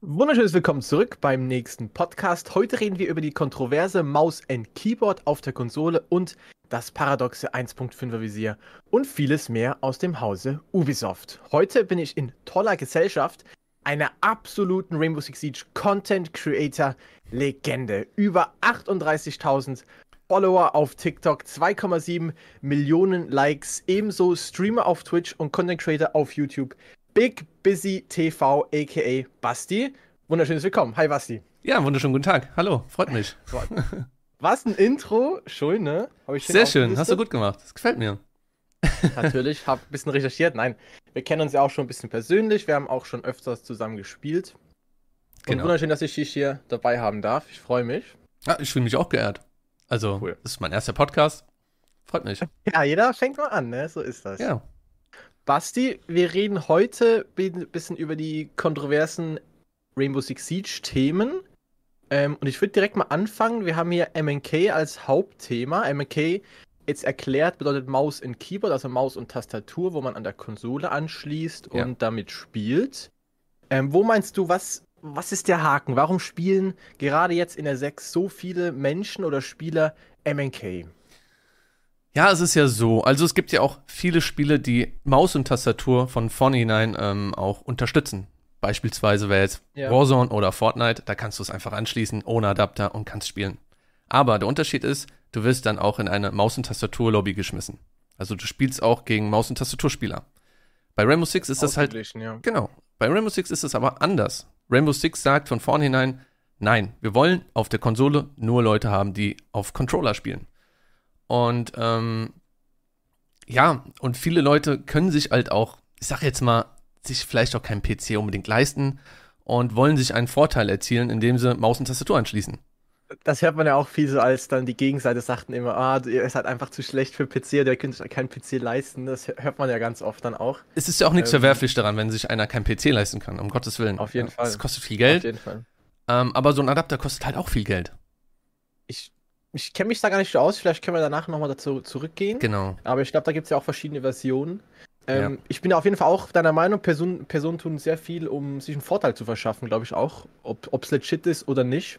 Wunderschönes Willkommen zurück beim nächsten Podcast. Heute reden wir über die kontroverse Maus and Keyboard auf der Konsole und das paradoxe 1.5er Visier und vieles mehr aus dem Hause Ubisoft. Heute bin ich in toller Gesellschaft einer absoluten Rainbow Six Siege Content Creator Legende. Über 38.000 Follower auf TikTok, 2,7 Millionen Likes, ebenso Streamer auf Twitch und Content Creator auf YouTube. Big Busy TV, aka Basti. Wunderschönes Willkommen. Hi Basti. Ja, wunderschönen guten Tag. Hallo, freut mich. Was ein Intro. Schön, ne? Sehr schön, hast du gut gemacht. Das gefällt mir. Natürlich, hab ein bisschen recherchiert. Nein, wir kennen uns ja auch schon ein bisschen persönlich. Wir haben auch schon öfters zusammen gespielt. Und genau. wunderschön, dass ich dich hier dabei haben darf. Ich freue mich. Ja, ich fühle mich auch geehrt. Also, cool. das ist mein erster Podcast. Freut mich. Ja, jeder fängt mal an, ne? So ist das. Ja. Basti, wir reden heute ein bisschen über die kontroversen Rainbow Six Siege Themen. Ähm, und ich würde direkt mal anfangen. Wir haben hier MNK als Hauptthema. MNK jetzt erklärt bedeutet Maus und Keyboard, also Maus und Tastatur, wo man an der Konsole anschließt und ja. damit spielt. Ähm, wo meinst du, was, was ist der Haken? Warum spielen gerade jetzt in der 6 so viele Menschen oder Spieler MNK? Ja, es ist ja so. Also es gibt ja auch viele Spiele, die Maus und Tastatur von vornherein ähm, auch unterstützen. Beispielsweise wäre jetzt ja. Warzone oder Fortnite, da kannst du es einfach anschließen ohne Adapter und kannst spielen. Aber der Unterschied ist, du wirst dann auch in eine Maus- und Tastatur-Lobby geschmissen. Also du spielst auch gegen Maus- und Tastaturspieler. Bei Rainbow Six ist das halt. Ja. Genau. Bei Rainbow Six ist es aber anders. Rainbow Six sagt von vornherein, nein, wir wollen auf der Konsole nur Leute haben, die auf Controller spielen. Und ähm, ja, und viele Leute können sich halt auch, ich sag jetzt mal, sich vielleicht auch keinen PC unbedingt leisten und wollen sich einen Vorteil erzielen, indem sie Maus und Tastatur anschließen. Das hört man ja auch viel so, als dann die Gegenseite sagten immer, ah, ihr seid einfach zu schlecht für PC, der könnt sich keinen PC leisten. Das hört man ja ganz oft dann auch. Es ist ja auch nichts ähm, verwerflich daran, wenn sich einer keinen PC leisten kann, um Gottes Willen. Auf jeden ja, Fall. Das kostet viel Geld. Auf jeden Fall. Ähm, aber so ein Adapter kostet halt auch viel Geld. Ich ich kenne mich da gar nicht so aus, vielleicht können wir danach nochmal dazu zurückgehen. Genau. Aber ich glaube, da gibt es ja auch verschiedene Versionen. Ähm, ja. Ich bin auf jeden Fall auch deiner Meinung, Personen, Personen tun sehr viel, um sich einen Vorteil zu verschaffen, glaube ich auch. Ob es legit ist oder nicht.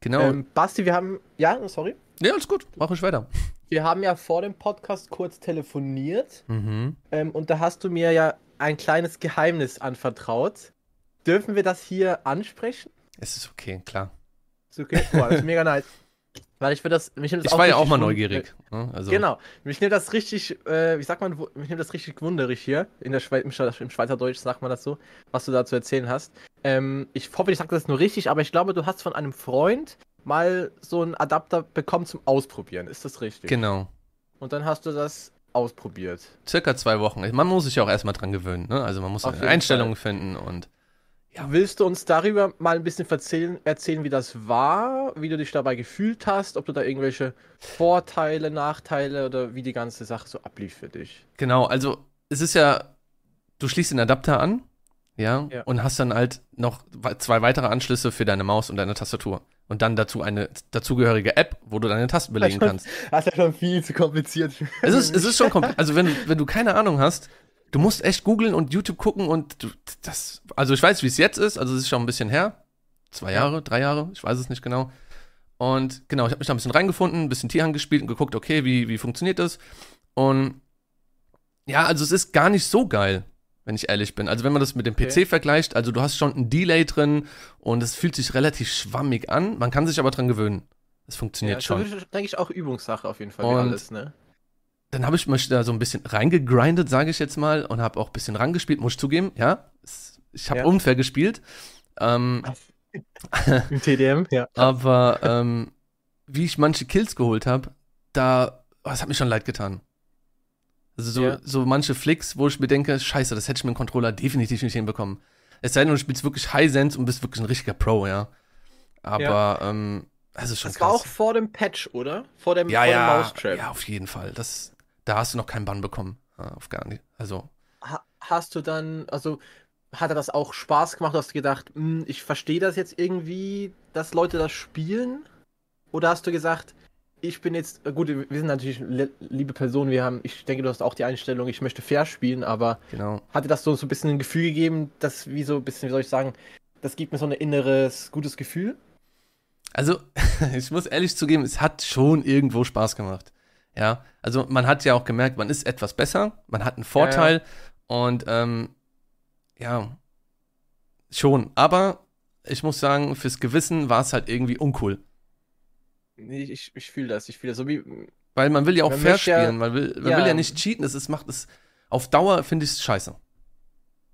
Genau. Ähm, Basti, wir haben. Ja, sorry. Ja, alles gut. Mach ich weiter. Wir haben ja vor dem Podcast kurz telefoniert. Mhm. Ähm, und da hast du mir ja ein kleines Geheimnis anvertraut. Dürfen wir das hier ansprechen? Es ist okay, klar. Ist okay? Boah, das ist mega nice. Weil ich das, mich nimmt das Ich war ja auch mal neugierig. Ne? Also. Genau. Mich nimmt das richtig, äh, wie sagt man, mich nimmt das richtig wunderig hier. In der Schwe im, im Schweizerdeutsch sagt man das so, was du da zu erzählen hast. Ähm, ich hoffe, ich sage das nur richtig, aber ich glaube, du hast von einem Freund mal so einen Adapter bekommen zum Ausprobieren. Ist das richtig? Genau. Und dann hast du das ausprobiert. Circa zwei Wochen. Man muss sich ja auch erstmal dran gewöhnen. Ne? Also man muss Einstellungen Fall. finden und. Ja. Willst du uns darüber mal ein bisschen erzählen, erzählen, wie das war, wie du dich dabei gefühlt hast, ob du da irgendwelche Vorteile, Nachteile oder wie die ganze Sache so ablief für dich? Genau, also es ist ja, du schließt den Adapter an, ja, ja. und hast dann halt noch zwei weitere Anschlüsse für deine Maus und deine Tastatur. Und dann dazu eine dazugehörige App, wo du deine Tasten belegen kannst. Das ist ja schon viel zu kompliziert. Es ist, es ist schon kompliziert. Also wenn, wenn du keine Ahnung hast, du musst echt googeln und YouTube gucken und du, das, also ich weiß, wie es jetzt ist, also es ist schon ein bisschen her. Zwei Jahre, drei Jahre, ich weiß es nicht genau. Und genau, ich habe mich da ein bisschen reingefunden, ein bisschen Tierhand gespielt und geguckt, okay, wie, wie funktioniert das? Und ja, also es ist gar nicht so geil, wenn ich ehrlich bin. Also wenn man das mit dem PC okay. vergleicht, also du hast schon ein Delay drin und es fühlt sich relativ schwammig an. Man kann sich aber dran gewöhnen. Es funktioniert ja, schon. Das ist, denke ich, auch Übungssache auf jeden Fall, und alles, ne? Dann habe ich mich da so ein bisschen reingegrindet, sage ich jetzt mal, und habe auch ein bisschen rangespielt, muss ich zugeben, ja. Ich habe ja. unfair gespielt. Ähm, Im TDM, ja. Aber ähm, wie ich manche Kills geholt habe, da, oh, das hat mir schon leid getan. Also so, ja. so manche Flicks, wo ich mir denke, scheiße, das hätte ich mit dem Controller definitiv nicht hinbekommen. Es sei denn, du spielst wirklich High Sense und bist wirklich ein richtiger Pro, ja. Aber, ja. ähm, also schon das krass. war auch vor dem Patch, oder? Vor dem, ja, vor ja, dem Mousetrap. Ja, auf jeden Fall. Das, da hast du noch keinen Bann bekommen. Auf gar nicht. Also. Ha hast du dann, also hat er das auch Spaß gemacht? Hast du gedacht, hm, ich verstehe das jetzt irgendwie, dass Leute das spielen? Oder hast du gesagt, ich bin jetzt, gut, wir sind natürlich liebe Personen, wir haben, ich denke, du hast auch die Einstellung, ich möchte fair spielen, aber genau. hatte das so, so ein bisschen ein Gefühl gegeben, dass, wie so ein bisschen, wie soll ich sagen, das gibt mir so ein inneres gutes Gefühl. Also, ich muss ehrlich zugeben, es hat schon irgendwo Spaß gemacht. Ja, also man hat ja auch gemerkt, man ist etwas besser, man hat einen Vorteil ja, ja. und ähm, ja, schon. Aber ich muss sagen, fürs Gewissen war es halt irgendwie uncool. Ich, ich, ich fühle das, ich fühle das. So wie, Weil man will ja auch fair spielen, man, will, man ja, will ja nicht cheaten, es macht es, auf Dauer finde ich es scheiße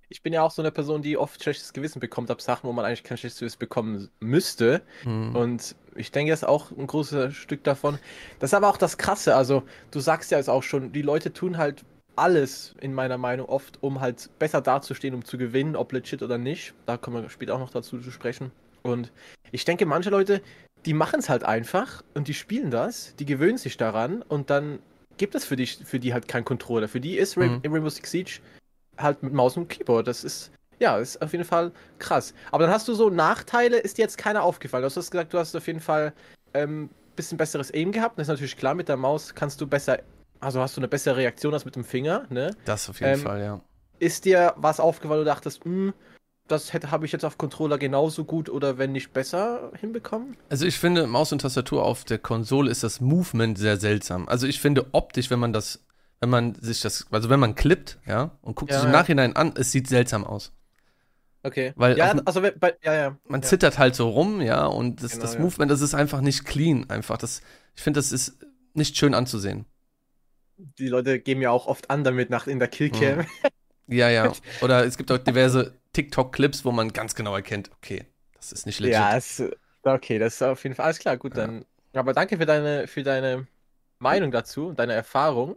ich bin ja auch so eine Person, die oft schlechtes Gewissen bekommt ab Sachen, wo man eigentlich kein schlechtes Gewissen bekommen müsste. Mhm. Und ich denke, das ist auch ein großes Stück davon. Das ist aber auch das Krasse. Also, du sagst ja jetzt auch schon, die Leute tun halt alles, in meiner Meinung, oft, um halt besser dazustehen, um zu gewinnen, ob legit oder nicht. Da kommen wir später auch noch dazu zu sprechen. Und ich denke, manche Leute, die machen es halt einfach und die spielen das, die gewöhnen sich daran und dann gibt es für die, für die halt keinen Controller. Für die ist mhm. Rainbow Six Siege halt mit Maus und Keyboard. Das ist, ja, ist auf jeden Fall krass. Aber dann hast du so Nachteile, ist dir jetzt keiner aufgefallen. Du hast gesagt, du hast auf jeden Fall ähm, bisschen besseres Aim gehabt. Das ist natürlich klar, mit der Maus kannst du besser, also hast du eine bessere Reaktion als mit dem Finger, ne? Das auf jeden ähm, Fall, ja. Ist dir was aufgefallen, du dachtest, hm, das habe ich jetzt auf Controller genauso gut oder wenn nicht besser hinbekommen? Also ich finde, Maus und Tastatur auf der Konsole ist das Movement sehr seltsam. Also ich finde optisch, wenn man das wenn man sich das, also wenn man klippt, ja, und guckt ja, sich im Nachhinein an, es sieht seltsam aus. Okay. Weil ja, also bei, ja, ja. Man ja. zittert halt so rum, ja, und das, genau, das Movement, das ist einfach nicht clean, einfach. Das, ich finde, das ist nicht schön anzusehen. Die Leute geben ja auch oft an damit nach in der Killcam. Mhm. Ja, ja. Oder es gibt auch diverse TikTok-Clips, wo man ganz genau erkennt, okay, das ist nicht legit. Ja, es, okay, das ist auf jeden Fall alles klar. Gut, dann. Aber danke für deine, für deine Meinung dazu und deine Erfahrung.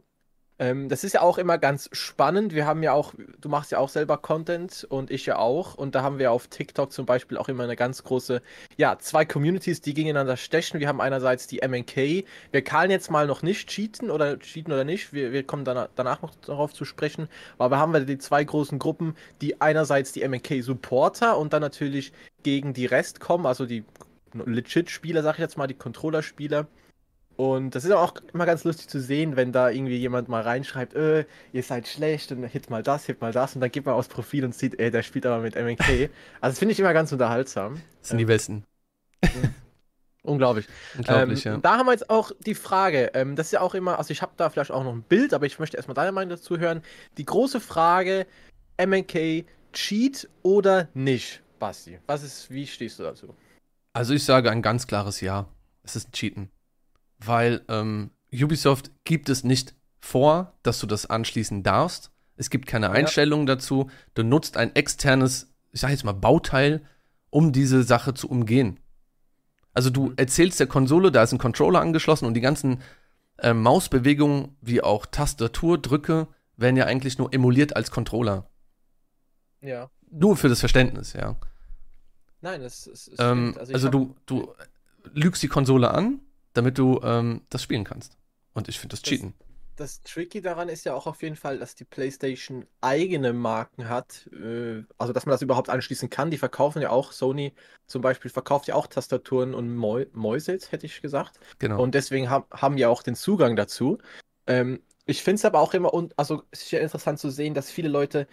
Ähm, das ist ja auch immer ganz spannend. Wir haben ja auch, du machst ja auch selber Content und ich ja auch. Und da haben wir auf TikTok zum Beispiel auch immer eine ganz große, ja, zwei Communities, die gegeneinander stechen. Wir haben einerseits die MNK. Wir kann jetzt mal noch nicht cheaten oder cheaten oder nicht. Wir, wir kommen danach, danach noch darauf zu sprechen. Aber wir haben wir die zwei großen Gruppen, die einerseits die MNK Supporter und dann natürlich gegen die Rest kommen, also die Legit-Spieler, sag ich jetzt mal, die Controller-Spieler. Und das ist auch immer ganz lustig zu sehen, wenn da irgendwie jemand mal reinschreibt, äh, ihr seid schlecht und hit mal das, hit mal das und dann geht man aufs Profil und sieht, ey, der spielt aber mit MNK. also das finde ich immer ganz unterhaltsam. Das sind die ähm, Besten. Unglaublich. Unglaublich, ähm, ja. Da haben wir jetzt auch die Frage, ähm, das ist ja auch immer, also ich habe da vielleicht auch noch ein Bild, aber ich möchte erstmal deine Meinung dazu hören. Die große Frage, MNK Cheat oder nicht, Basti? Was ist, wie stehst du dazu? Also ich sage ein ganz klares Ja. Es ist ein Cheaten weil ähm, Ubisoft gibt es nicht vor, dass du das anschließen darfst. Es gibt keine Einstellungen ja. dazu. Du nutzt ein externes, ich sag jetzt mal, Bauteil, um diese Sache zu umgehen. Also du mhm. erzählst der Konsole, da ist ein Controller angeschlossen und die ganzen äh, Mausbewegungen wie auch Tastaturdrücke werden ja eigentlich nur emuliert als Controller. Ja. Nur für das Verständnis, ja. Nein, das ist. Ähm, also, also du, du lügst die Konsole an, damit du ähm, das spielen kannst. Und ich finde das Cheaten. Das, das Tricky daran ist ja auch auf jeden Fall, dass die PlayStation eigene Marken hat. Äh, also, dass man das überhaupt anschließen kann. Die verkaufen ja auch, Sony zum Beispiel verkauft ja auch Tastaturen und Mäu Mäuse, hätte ich gesagt. Genau. Und deswegen ha haben ja auch den Zugang dazu. Ähm, ich finde es aber auch immer, also es ist ja interessant zu sehen, dass viele Leute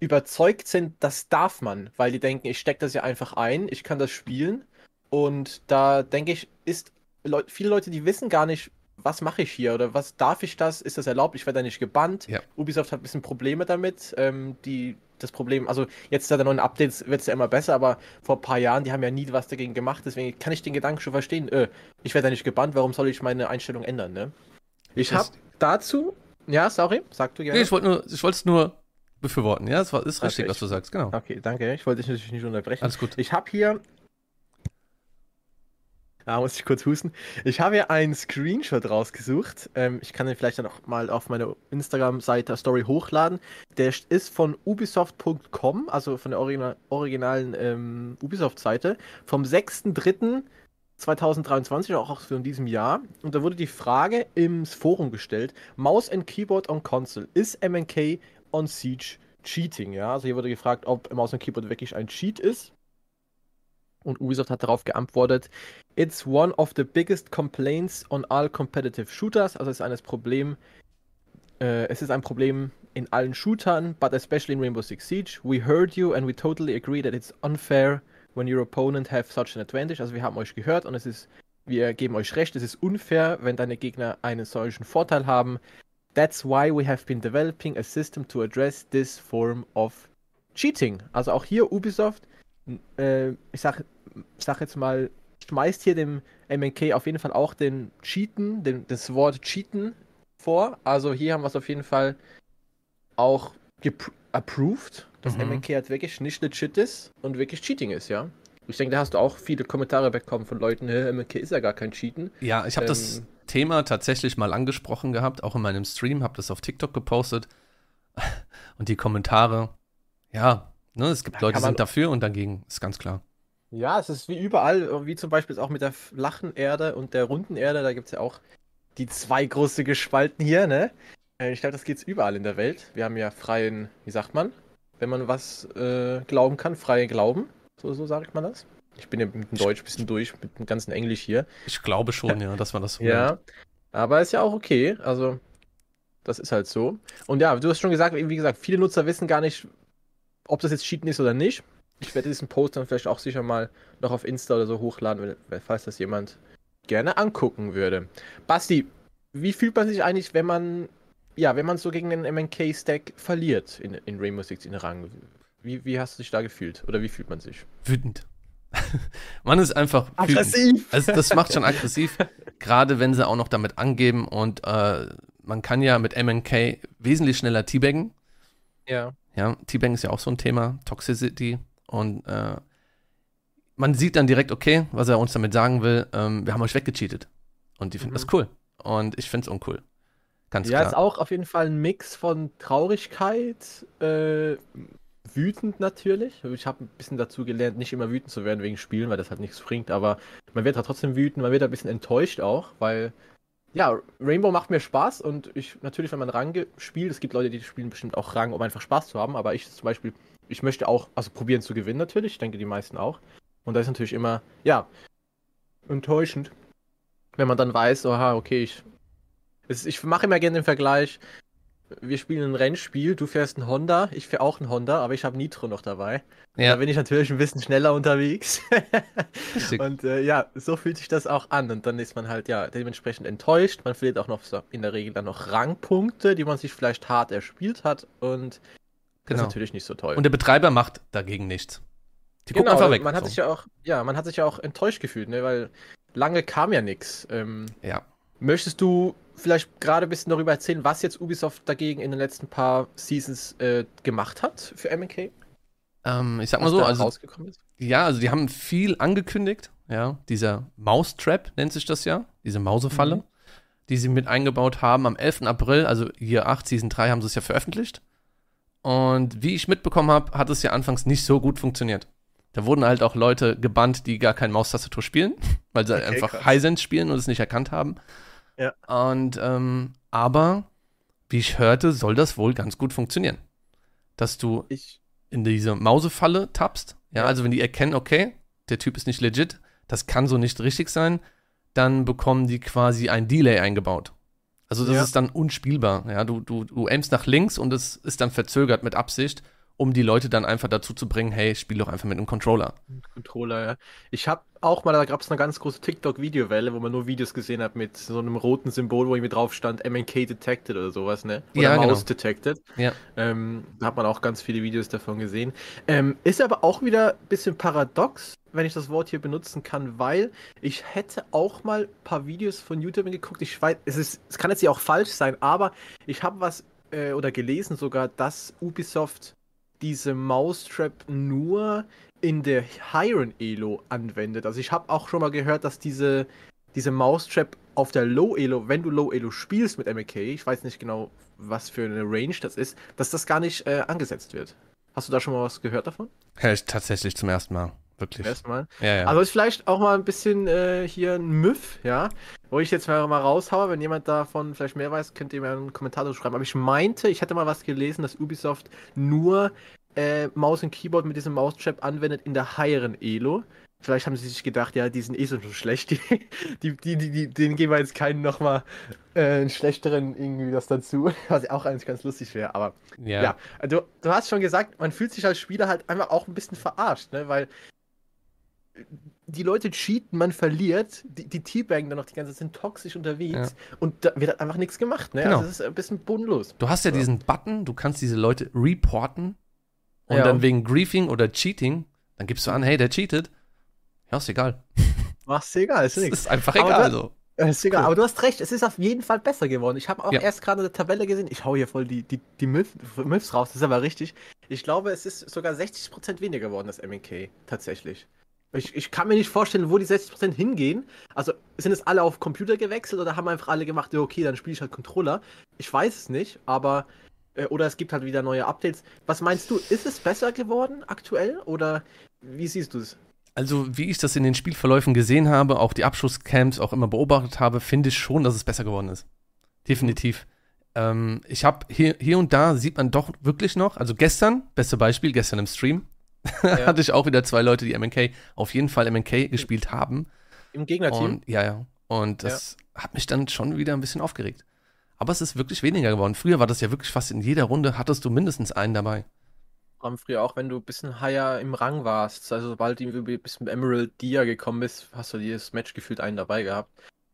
überzeugt sind, das darf man, weil die denken, ich stecke das ja einfach ein, ich kann das spielen. Und da denke ich, ist Leute, viele Leute, die wissen gar nicht, was mache ich hier oder was darf ich das? Ist das erlaubt? Ich werde da nicht gebannt. Ja. Ubisoft hat ein bisschen Probleme damit. Ähm, die, das Problem, also jetzt seit der neuen Updates wird es ja immer besser, aber vor ein paar Jahren, die haben ja nie was dagegen gemacht. Deswegen kann ich den Gedanken schon verstehen. Äh, ich werde da nicht gebannt. Warum soll ich meine Einstellung ändern? Ne? Ich habe dazu, ja, sorry, sag du gerne. Nee, ich wollte es nur befürworten. Ja, es ist richtig, okay, was du sagst. Genau. Okay, danke. Ich wollte dich natürlich nicht unterbrechen. Alles gut. Ich habe hier da muss ich kurz husten. Ich habe hier einen Screenshot rausgesucht. Ähm, ich kann den vielleicht dann auch mal auf meine Instagram-Seite Story hochladen. Der ist von ubisoft.com, also von der Original originalen ähm, Ubisoft-Seite, vom 6.3.2023, auch von diesem Jahr. Und da wurde die Frage ins Forum gestellt: Mouse and Keyboard on Console. Ist MNK on Siege Cheating? Ja, also hier wurde gefragt, ob Mouse und Keyboard wirklich ein Cheat ist. Und Ubisoft hat darauf geantwortet, It's one of the biggest complaints on all competitive shooters. Also es ist ein Problem, äh, es ist ein Problem in allen Shootern, but especially in Rainbow Six Siege. We heard you and we totally agree that it's unfair when your opponent have such an advantage. Also wir haben euch gehört und es ist, wir geben euch recht, es ist unfair, wenn deine Gegner einen solchen Vorteil haben. That's why we have been developing a system to address this form of cheating. Also auch hier Ubisoft, äh, ich sag, sag jetzt mal, schmeißt hier dem MNK auf jeden Fall auch den Cheaten, den, das Wort Cheaten vor. Also hier haben wir es auf jeden Fall auch approved, dass mhm. MNK halt wirklich nicht legit ist und wirklich Cheating ist, ja. Ich denke, da hast du auch viele Kommentare bekommen von Leuten, MNK ist ja gar kein Cheaten. Ja, ich habe ähm, das Thema tatsächlich mal angesprochen gehabt, auch in meinem Stream, habe das auf TikTok gepostet. Und die Kommentare, ja, ne, es gibt Leute, die sind dafür und dagegen, ist ganz klar. Ja, es ist wie überall, wie zum Beispiel auch mit der flachen Erde und der runden Erde, da gibt es ja auch die zwei große Gespalten hier, ne? Äh, ich glaube, das geht überall in der Welt. Wir haben ja freien, wie sagt man, wenn man was äh, glauben kann, freie Glauben. So, so sagt man das. Ich bin ja mit dem Deutsch ein bisschen durch, mit dem ganzen Englisch hier. Ich glaube schon, ja, dass man das so Ja, nennt. aber ist ja auch okay. Also, das ist halt so. Und ja, du hast schon gesagt, wie gesagt, viele Nutzer wissen gar nicht, ob das jetzt Cheaten ist oder nicht. Ich werde diesen Post dann vielleicht auch sicher mal noch auf Insta oder so hochladen, falls das jemand gerne angucken würde. Basti, wie fühlt man sich eigentlich, wenn man, ja, wenn man so gegen den MNK-Stack verliert in, in Rainbow Six in Rang? Wie, wie hast du dich da gefühlt? Oder wie fühlt man sich? Wütend. man ist einfach aggressiv. Also das macht schon aggressiv, gerade wenn sie auch noch damit angeben und äh, man kann ja mit MNK wesentlich schneller teabaggen. Ja. Ja, Teabaggen ist ja auch so ein Thema, Toxicity und äh, man sieht dann direkt, okay, was er uns damit sagen will, ähm, wir haben euch weggecheatet. Und die finden mhm. das cool. Und ich finde es uncool. Ganz ja, klar. Ja, ist auch auf jeden Fall ein Mix von Traurigkeit, äh, wütend natürlich. Ich habe ein bisschen dazu gelernt, nicht immer wütend zu werden wegen Spielen, weil das halt nichts bringt. Aber man wird halt trotzdem wütend, man wird ein bisschen enttäuscht auch, weil ja, Rainbow macht mir Spaß und ich natürlich, wenn man Rang spielt, es gibt Leute, die spielen bestimmt auch Rang, um einfach Spaß zu haben, aber ich zum Beispiel, ich möchte auch, also probieren zu gewinnen natürlich, ich denke die meisten auch. Und das ist natürlich immer, ja, enttäuschend, wenn man dann weiß, oha, okay, ich, ich mache immer gerne den Vergleich, wir spielen ein Rennspiel, du fährst ein Honda, ich fahre auch ein Honda, aber ich habe Nitro noch dabei. Ja. Da bin ich natürlich ein bisschen schneller unterwegs. und äh, ja, so fühlt sich das auch an. Und dann ist man halt ja dementsprechend enttäuscht. Man verliert auch noch so in der Regel dann noch Rangpunkte, die man sich vielleicht hart erspielt hat. Und das genau. ist natürlich nicht so toll. Und der Betreiber macht dagegen nichts. Die genau, gucken einfach weg. Man hat so. sich ja auch, ja, man hat sich ja auch enttäuscht gefühlt, ne? weil lange kam ja nichts. Ähm, ja. Möchtest du vielleicht gerade ein bisschen darüber erzählen, was jetzt Ubisoft dagegen in den letzten paar Seasons äh, gemacht hat für MK? Ähm, ich sag mal so, also, ja, also die haben viel angekündigt, ja, dieser Maustrap nennt sich das ja, diese Mausefalle, mhm. die sie mit eingebaut haben am 11. April, also hier 8, Season 3 haben sie es ja veröffentlicht. Und wie ich mitbekommen habe, hat es ja anfangs nicht so gut funktioniert. Da wurden halt auch Leute gebannt, die gar kein Maustastatur spielen, weil sie okay, einfach Hisense spielen und es nicht erkannt haben. Ja. Und, ähm, aber, wie ich hörte, soll das wohl ganz gut funktionieren. Dass du ich. in diese Mausefalle tappst. Ja, ja, also wenn die erkennen, okay, der Typ ist nicht legit, das kann so nicht richtig sein, dann bekommen die quasi ein Delay eingebaut. Also das ja. ist dann unspielbar. Ja, du, du, du aimst nach links und es ist dann verzögert mit Absicht um die Leute dann einfach dazu zu bringen, hey, spiel doch einfach mit einem Controller. Controller, ja. Ich habe auch mal, da gab es eine ganz große TikTok-Videowelle, wo man nur Videos gesehen hat mit so einem roten Symbol, wo irgendwie drauf stand, MNK detected oder sowas, ne? Oder ja, Maus genau. detected. Ja. Ähm, da hat man auch ganz viele Videos davon gesehen. Ähm, ist aber auch wieder ein bisschen paradox, wenn ich das Wort hier benutzen kann, weil ich hätte auch mal ein paar Videos von YouTube geguckt. Ich weiß, es, ist, es kann jetzt ja auch falsch sein, aber ich habe was äh, oder gelesen sogar, dass Ubisoft diese Mousetrap nur in der Hiren Elo anwendet. Also ich habe auch schon mal gehört, dass diese, diese Mousetrap auf der Low Elo, wenn du Low Elo spielst mit MK, ich weiß nicht genau, was für eine Range das ist, dass das gar nicht äh, angesetzt wird. Hast du da schon mal was gehört davon? Ich tatsächlich zum ersten Mal. Wirklich. Erstmal. Ja, ja. Also ist vielleicht auch mal ein bisschen äh, hier ein Myth, ja, wo ich jetzt mal, mal raushaue. Wenn jemand davon vielleicht mehr weiß, könnt ihr mir einen Kommentar schreiben. Aber ich meinte, ich hatte mal was gelesen, dass Ubisoft nur äh, Maus und Keyboard mit diesem Maustrap anwendet in der heieren Elo. Vielleicht haben sie sich gedacht, ja, die sind eh so schlecht, die, die, die, die, denen geben wir jetzt keinen nochmal äh, einen schlechteren irgendwie das dazu, was auch eigentlich ganz lustig wäre, aber ja, ja du, du hast schon gesagt, man fühlt sich als Spieler halt einfach auch ein bisschen verarscht, ne, weil die Leute cheaten, man verliert, die, die Teabaggen dann noch die ganze Zeit sind toxisch unterwegs ja. und da wird einfach nichts gemacht. Ne? Genau. Also das ist ein bisschen bodenlos. Du hast ja, ja, diesen Button, du kannst diese Leute reporten und ja. dann wegen Griefing oder Cheating, dann gibst du an, hey, der cheatet. Ja, ist egal. Mach's egal, ist nichts. Ist einfach egal. so. Ist egal, cool. aber du hast recht, es ist auf jeden Fall besser geworden. Ich habe auch ja. erst gerade eine Tabelle gesehen, ich hau hier voll die, die, die Myths raus, das ist aber richtig. Ich glaube, es ist sogar 60% weniger geworden, das MNK, tatsächlich. Ich, ich kann mir nicht vorstellen, wo die 60% hingehen. Also sind es alle auf Computer gewechselt oder haben einfach alle gemacht, ja, okay, dann spiele ich halt Controller. Ich weiß es nicht, aber. Äh, oder es gibt halt wieder neue Updates. Was meinst du, ist es besser geworden aktuell oder wie siehst du es? Also, wie ich das in den Spielverläufen gesehen habe, auch die Abschusscamps auch immer beobachtet habe, finde ich schon, dass es besser geworden ist. Definitiv. Ähm, ich habe hier, hier und da sieht man doch wirklich noch, also gestern, beste Beispiel, gestern im Stream, ja. hatte ich auch wieder zwei Leute, die MNK, auf jeden Fall MNK gespielt haben. Im Gegnerteam? Und, ja, ja. Und das ja. hat mich dann schon wieder ein bisschen aufgeregt. Aber es ist wirklich weniger geworden. Früher war das ja wirklich fast in jeder Runde, hattest du mindestens einen dabei haben früher auch, wenn du ein bisschen higher im Rang warst, also sobald du ein bisschen Emerald Dia gekommen bist, hast du dieses Match gefühlt einen dabei gehabt.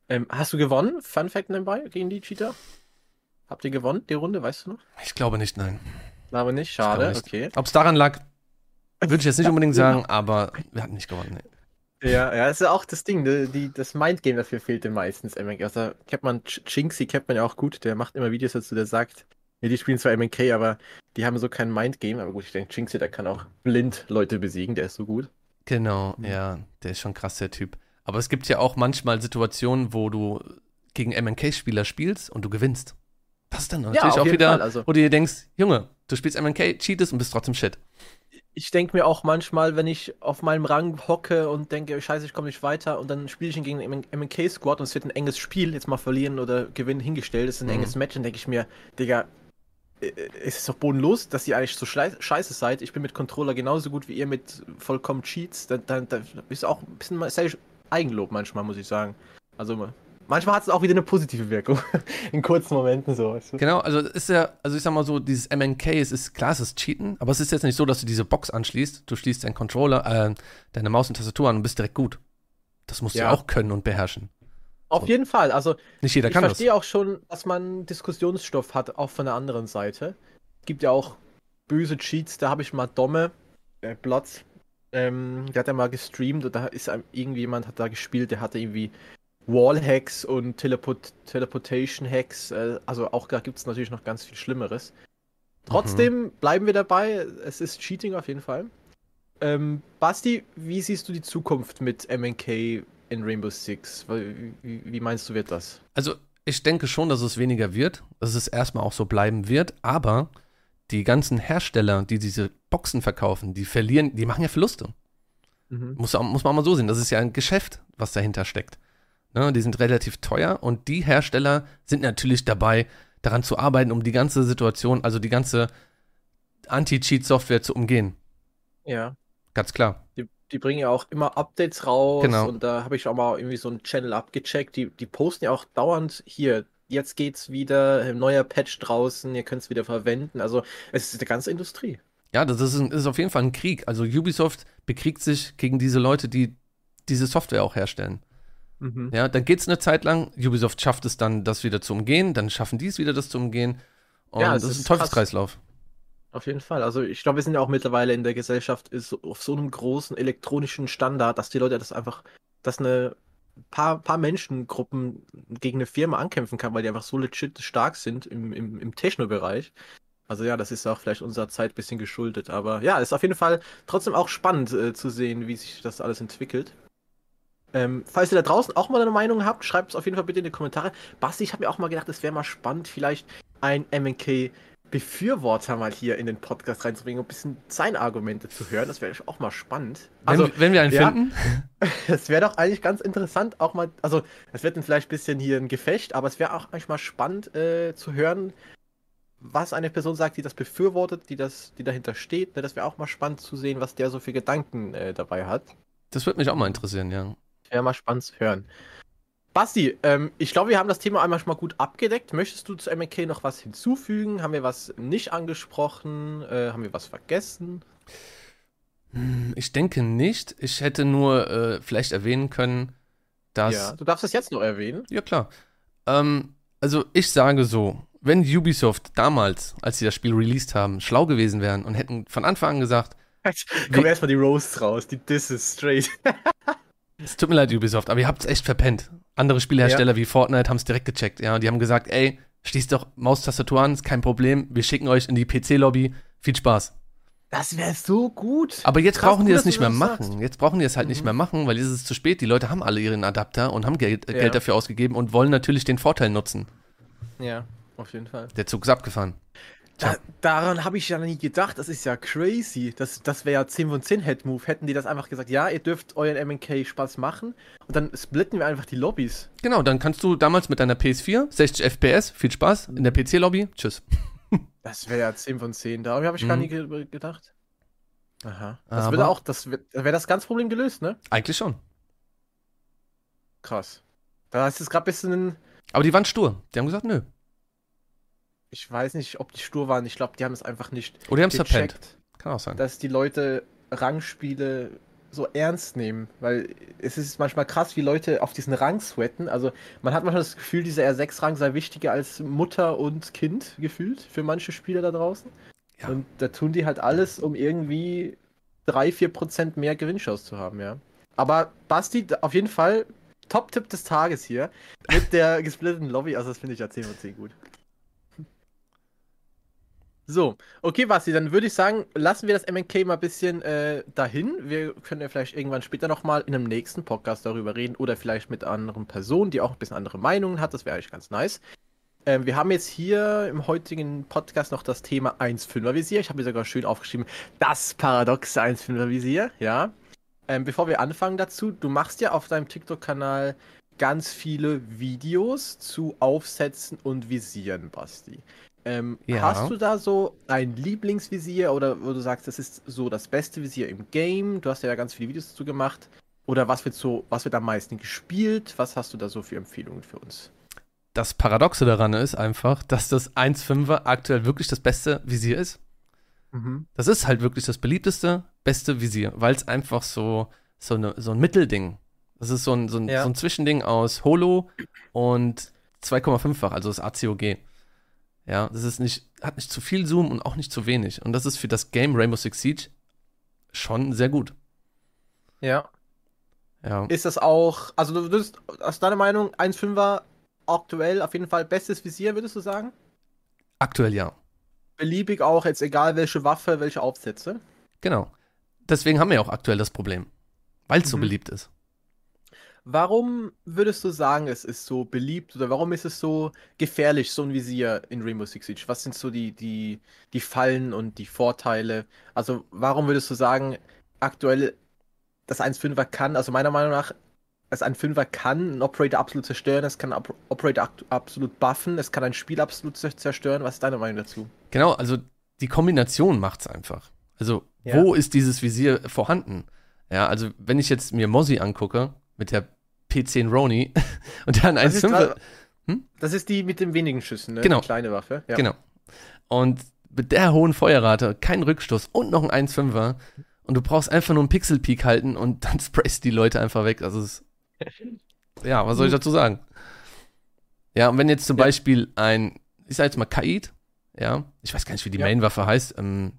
Ähm, hast du gewonnen? Fun Fact nebenbei gegen die Cheater? Habt ihr gewonnen, die Runde, weißt du noch? Ich glaube nicht, nein. Glaube nicht, schade, nicht. okay. Ob es daran lag, würde ich jetzt nicht unbedingt sagen, aber wir hatten nicht gewonnen. Nee. Ja, ja, das ist auch das Ding, die, die, das Mindgame dafür fehlte meistens. Also kennt man Chinksy, kennt man ja auch gut, der macht immer Videos dazu, der sagt, ja, die spielen zwar MNK, aber die haben so kein Mindgame. Aber gut, ich denke, Jinxie, der kann auch blind Leute besiegen, der ist so gut. Genau, mhm. ja, der ist schon krass, der Typ. Aber es gibt ja auch manchmal Situationen, wo du gegen MNK-Spieler spielst und du gewinnst. Das ist dann natürlich ja, auch wieder, Fall, also. wo du dir denkst, Junge, du spielst MNK, cheatest und bist trotzdem shit. Ich denke mir auch manchmal, wenn ich auf meinem Rang hocke und denke, scheiße, ich komme nicht weiter und dann spiele ich gegen einen MNK-Squad und es wird ein enges Spiel, jetzt mal verlieren oder gewinnen hingestellt, es ist ein mhm. enges Match, dann denke ich mir, Digga, äh, es ist doch bodenlos, dass ihr eigentlich so scheiße seid. Ich bin mit Controller genauso gut wie ihr mit vollkommen Cheats. Da, da, da ist auch ein bisschen Eigenlob manchmal, muss ich sagen. Also manchmal hat es auch wieder eine positive Wirkung. In kurzen Momenten so. Genau, also ist ja, also ich sag mal so, dieses MNK, es ist klar, es ist Cheaten, aber es ist jetzt nicht so, dass du diese Box anschließt, du schließt deinen Controller, äh, deine Maus und Tastatur an und bist direkt gut. Das musst ja. du auch können und beherrschen. Auf so. jeden Fall. Also nicht jeder kann ich verstehe auch schon, dass man Diskussionsstoff hat, auch von der anderen Seite. Es gibt ja auch böse Cheats, da habe ich mal Domme, äh, Blotz, ähm, der hat ja mal gestreamt und da ist irgendjemand hat da gespielt, der hatte irgendwie Wallhacks und Teleport Teleportation Hacks. Äh, also auch da gibt es natürlich noch ganz viel Schlimmeres. Trotzdem mhm. bleiben wir dabei. Es ist Cheating auf jeden Fall. Ähm, Basti, wie siehst du die Zukunft mit MNK in Rainbow Six? Wie, wie, meinst du, wird das? Also, ich denke schon, dass es weniger wird, dass es erstmal auch so bleiben wird, aber die ganzen Hersteller, die diese Boxen verkaufen, die verlieren, die machen ja Verluste. Mhm. Muss, muss man mal so sehen, das ist ja ein Geschäft, was dahinter steckt. Ne, die sind relativ teuer und die Hersteller sind natürlich dabei, daran zu arbeiten, um die ganze Situation, also die ganze Anti-Cheat-Software zu umgehen. Ja. Ganz klar. Die die bringen ja auch immer Updates raus. Genau. Und da habe ich auch mal irgendwie so einen Channel abgecheckt. Die, die posten ja auch dauernd hier. Jetzt geht's wieder, neuer Patch draußen, ihr könnt es wieder verwenden. Also es ist eine ganze Industrie. Ja, das ist, ein, ist auf jeden Fall ein Krieg. Also Ubisoft bekriegt sich gegen diese Leute, die diese Software auch herstellen. Mhm. Ja, dann geht es eine Zeit lang. Ubisoft schafft es dann, das wieder zu umgehen. Dann schaffen die es wieder, das zu umgehen. Und ja, das ist ein Teufelskreislauf. Auf jeden Fall. Also ich glaube, wir sind ja auch mittlerweile in der Gesellschaft ist auf so einem großen elektronischen Standard, dass die Leute das einfach, dass eine paar, paar Menschengruppen gegen eine Firma ankämpfen kann, weil die einfach so legit stark sind im, im, im Techno-Bereich. Also ja, das ist auch vielleicht unserer Zeit ein bisschen geschuldet. Aber ja, ist auf jeden Fall trotzdem auch spannend äh, zu sehen, wie sich das alles entwickelt. Ähm, falls ihr da draußen auch mal eine Meinung habt, schreibt es auf jeden Fall bitte in die Kommentare. Basti, ich habe mir auch mal gedacht, es wäre mal spannend, vielleicht ein MNK Befürworter mal hier in den Podcast reinzubringen, um ein bisschen seine Argumente zu hören. Das wäre auch mal spannend. Also, wenn, wenn wir einen ja, finden. Es wäre doch eigentlich ganz interessant, auch mal, also es wird dann vielleicht ein bisschen hier ein Gefecht, aber es wäre auch eigentlich mal spannend äh, zu hören, was eine Person sagt, die das befürwortet, die das, die dahinter steht. Ne? Das wäre auch mal spannend zu sehen, was der so für Gedanken äh, dabei hat. Das würde mich auch mal interessieren, ja. Wäre mal spannend zu hören. Basti, ähm, ich glaube, wir haben das Thema einmal schon mal gut abgedeckt. Möchtest du zu MK noch was hinzufügen? Haben wir was nicht angesprochen? Äh, haben wir was vergessen? Hm, ich denke nicht. Ich hätte nur äh, vielleicht erwähnen können, dass. Ja, du darfst das jetzt noch erwähnen. Ja, klar. Ähm, also, ich sage so: Wenn Ubisoft damals, als sie das Spiel released haben, schlau gewesen wären und hätten von Anfang an gesagt. Komm erstmal die Roasts raus, die Disses straight. es tut mir leid, Ubisoft, aber ihr habt es echt verpennt. Andere Spielhersteller ja. wie Fortnite haben es direkt gecheckt, ja. Und die haben gesagt, ey, schließt doch Maustastatur an, ist kein Problem. Wir schicken euch in die PC-Lobby. Viel Spaß. Das wäre so gut. Aber jetzt Krass, brauchen die das nicht mehr machen. Sagst. Jetzt brauchen die es halt mhm. nicht mehr machen, weil jetzt ist es zu spät. Die Leute haben alle ihren Adapter und haben Geld, ja. Geld dafür ausgegeben und wollen natürlich den Vorteil nutzen. Ja, auf jeden Fall. Der Zug ist abgefahren. Da, daran habe ich ja nie gedacht. Das ist ja crazy. Das, das wäre ja 10 von 10 Head-Move. Hätten die das einfach gesagt, ja, ihr dürft euren MK Spaß machen und dann splitten wir einfach die Lobbys. Genau, dann kannst du damals mit deiner PS4 60 FPS, viel Spaß, in der PC-Lobby, tschüss. Das wäre ja 10 von 10. Darüber habe ich mhm. gar nie ge gedacht. Aha. Das würde auch, das wäre das ganze Problem gelöst, ne? Eigentlich schon. Krass. Da ist es gerade ein bisschen. Aber die waren stur. Die haben gesagt, nö. Ich weiß nicht, ob die stur waren. Ich glaube, die haben es einfach nicht. Oder die haben es verpennt. Kann auch sein. Dass die Leute Rangspiele so ernst nehmen, weil es ist manchmal krass, wie Leute auf diesen Rang sweaten. Also man hat manchmal das Gefühl, dieser R6-Rang sei wichtiger als Mutter und Kind gefühlt für manche Spieler da draußen. Ja. Und da tun die halt alles, um irgendwie 3-4% mehr Gewinnchance zu haben, ja. Aber Basti, auf jeden Fall Top-Tipp des Tages hier mit der gesplitteten Lobby. Also das finde ich ja 10 von 10 gut. So, okay, Basti, dann würde ich sagen, lassen wir das MNK mal ein bisschen äh, dahin. Wir können ja vielleicht irgendwann später nochmal in einem nächsten Podcast darüber reden oder vielleicht mit anderen Personen, die auch ein bisschen andere Meinungen hat. Das wäre eigentlich ganz nice. Ähm, wir haben jetzt hier im heutigen Podcast noch das Thema 1.5er Visier. Ich habe mir sogar schön aufgeschrieben, das paradoxe 1.5er Visier, ja. Ähm, bevor wir anfangen dazu, du machst ja auf deinem TikTok-Kanal ganz viele Videos zu Aufsätzen und Visieren, Basti. Ähm, ja. Hast du da so ein Lieblingsvisier oder wo du sagst, das ist so das beste Visier im Game? Du hast ja ganz viele Videos dazu gemacht. Oder was wird so, was wird am meisten gespielt? Was hast du da so für Empfehlungen für uns? Das Paradoxe daran ist einfach, dass das 1.5er aktuell wirklich das beste Visier ist. Mhm. Das ist halt wirklich das beliebteste, beste Visier, weil es einfach so, so, ne, so ein Mittelding. Das ist so ein, so ein, ja. so ein Zwischending aus Holo und 2,5-fach, also das ACOG. Ja, das ist nicht, hat nicht zu viel Zoom und auch nicht zu wenig. Und das ist für das Game Rainbow Six Siege schon sehr gut. Ja. Ja. Ist das auch, also du würdest aus deiner Meinung 1,5er aktuell auf jeden Fall bestes Visier, würdest du sagen? Aktuell ja. Beliebig auch, jetzt egal welche Waffe, welche Aufsätze. Genau. Deswegen haben wir ja auch aktuell das Problem. Weil es mhm. so beliebt ist. Warum würdest du sagen, es ist so beliebt oder warum ist es so gefährlich, so ein Visier in Rainbow Six Siege? Was sind so die, die, die Fallen und die Vorteile? Also, warum würdest du sagen, aktuell das 1.5er kann, also meiner Meinung nach, das 1.5er kann einen Operator absolut zerstören, es kann einen Operator absolut buffen, es kann ein Spiel absolut zerstören. Was ist deine Meinung dazu? Genau, also die Kombination macht es einfach. Also, ja. wo ist dieses Visier vorhanden? Ja, also wenn ich jetzt mir Mozzie angucke, mit der P10 Roni und der ein 1,5. Hm? Das ist die mit den wenigen Schüssen, ne? Genau. Die kleine Waffe. Ja. Genau. Und mit der hohen Feuerrate, kein Rückstoß und noch ein 1,5er. Und du brauchst einfach nur einen Pixel-Peak halten und dann sprayst die Leute einfach weg. Also es Ja, was soll ich dazu sagen? Ja, und wenn jetzt zum ja. Beispiel ein, ich sag jetzt mal Kaid, ja, ich weiß gar nicht, wie die ja. Main-Waffe heißt. Ähm,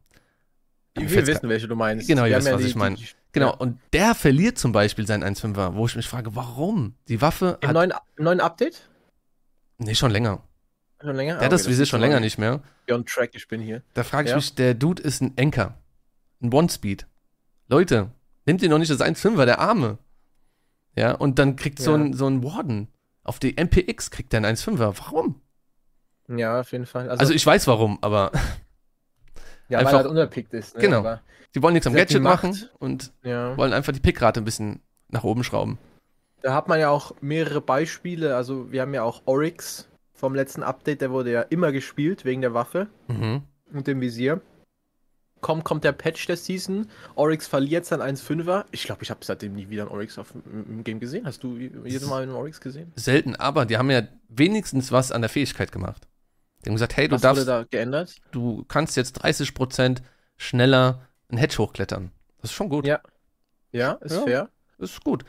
wir wissen, welche du meinst. Genau, ihr wisst, was die, ich meine. Genau, ja. und der verliert zum Beispiel seinen 1.5er, wo ich mich frage, warum? Die Waffe. Im, hat, neuen, im neuen Update? Nee, schon länger. Schon länger? Der hat okay, das Visier schon länger nicht mehr. On track, ich bin hier. Da frage ich ja. mich, der Dude ist ein Anker. Ein One-Speed. Leute, nimmt ihr noch nicht das 1.5er, der Arme. Ja, und dann kriegt ja. so, ein, so ein Warden. Auf die MPX kriegt der ein 1.5er. Warum? Ja, auf jeden Fall. Also, also ich weiß warum, aber. Ja, einfach, weil halt unterpickt ist. Ne? Genau. Aber die wollen nichts am Gadget machen und ja. wollen einfach die Pickrate ein bisschen nach oben schrauben. Da hat man ja auch mehrere Beispiele. Also wir haben ja auch Oryx vom letzten Update, der wurde ja immer gespielt wegen der Waffe mhm. und dem Visier. Kommt, kommt der Patch der Season. Oryx verliert sein 1-5er. Ich glaube, ich habe seitdem nie wieder einen Oryx auf, im, Game gesehen. Hast du jedes Mal einen Oryx gesehen? Selten, aber die haben ja wenigstens was an der Fähigkeit gemacht. Die haben gesagt, hey, du was darfst. da geändert? Du kannst jetzt 30% schneller ein Hedge hochklettern. Das ist schon gut. Ja. Ja, ist ja, fair. Ist gut.